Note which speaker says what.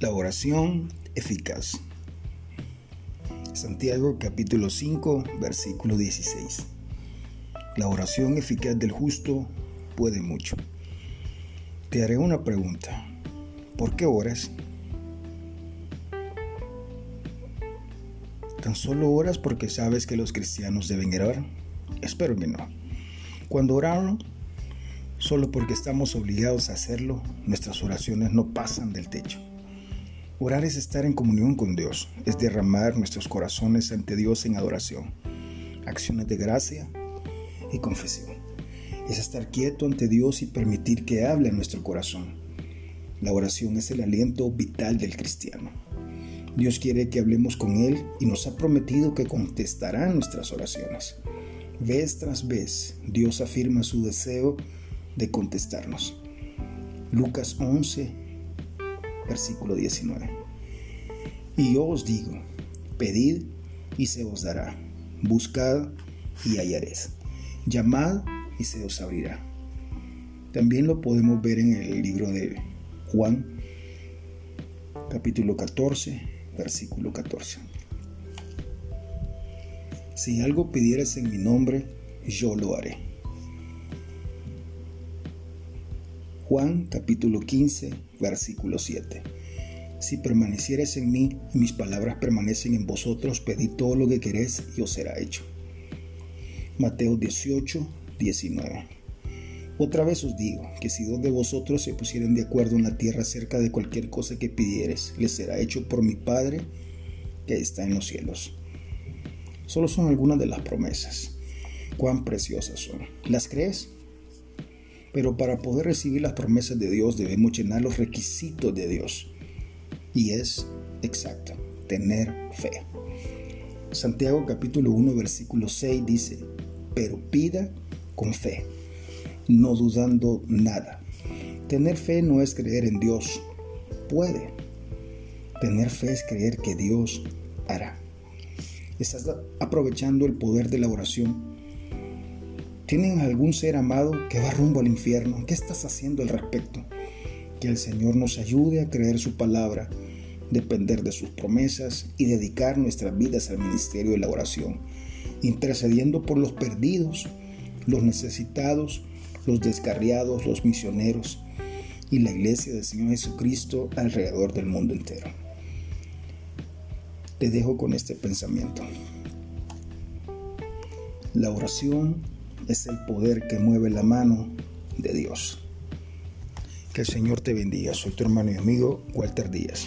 Speaker 1: La oración eficaz. Santiago capítulo 5 versículo 16. La oración eficaz del justo puede mucho. Te haré una pregunta. ¿Por qué oras? ¿Tan solo oras porque sabes que los cristianos deben orar? Espero que no. Cuando oramos, solo porque estamos obligados a hacerlo, nuestras oraciones no pasan del techo. Orar es estar en comunión con Dios, es derramar nuestros corazones ante Dios en adoración, acciones de gracia y confesión. Es estar quieto ante Dios y permitir que hable en nuestro corazón. La oración es el aliento vital del cristiano. Dios quiere que hablemos con Él y nos ha prometido que contestará nuestras oraciones. Vez tras vez, Dios afirma su deseo de contestarnos. Lucas 11, versículo 19. Y yo os digo, pedid y se os dará, buscad y hallaréis, llamad y se os abrirá. También lo podemos ver en el libro de Juan, capítulo 14, versículo 14. Si algo pidieras en mi nombre, yo lo haré. Juan capítulo 15, versículo 7. Si permanecieres en mí y mis palabras permanecen en vosotros, pedid todo lo que queréis y os será hecho. Mateo 18, 19. Otra vez os digo que si dos de vosotros se pusieren de acuerdo en la tierra acerca de cualquier cosa que pidieres, les será hecho por mi Padre que está en los cielos. Solo son algunas de las promesas. Cuán preciosas son. ¿Las crees? Pero para poder recibir las promesas de Dios debemos llenar los requisitos de Dios. Y es exacto, tener fe. Santiago capítulo 1 versículo 6 dice, pero pida con fe, no dudando nada. Tener fe no es creer en Dios, puede. Tener fe es creer que Dios hará. Estás aprovechando el poder de la oración ¿Tienen algún ser amado que va rumbo al infierno? ¿Qué estás haciendo al respecto? Que el Señor nos ayude a creer su palabra, depender de sus promesas y dedicar nuestras vidas al ministerio de la oración, intercediendo por los perdidos, los necesitados, los descarriados, los misioneros y la iglesia del Señor Jesucristo alrededor del mundo entero. Te dejo con este pensamiento. La oración es el poder que mueve la mano de Dios. Que el Señor te bendiga. Soy tu hermano y amigo Walter Díaz.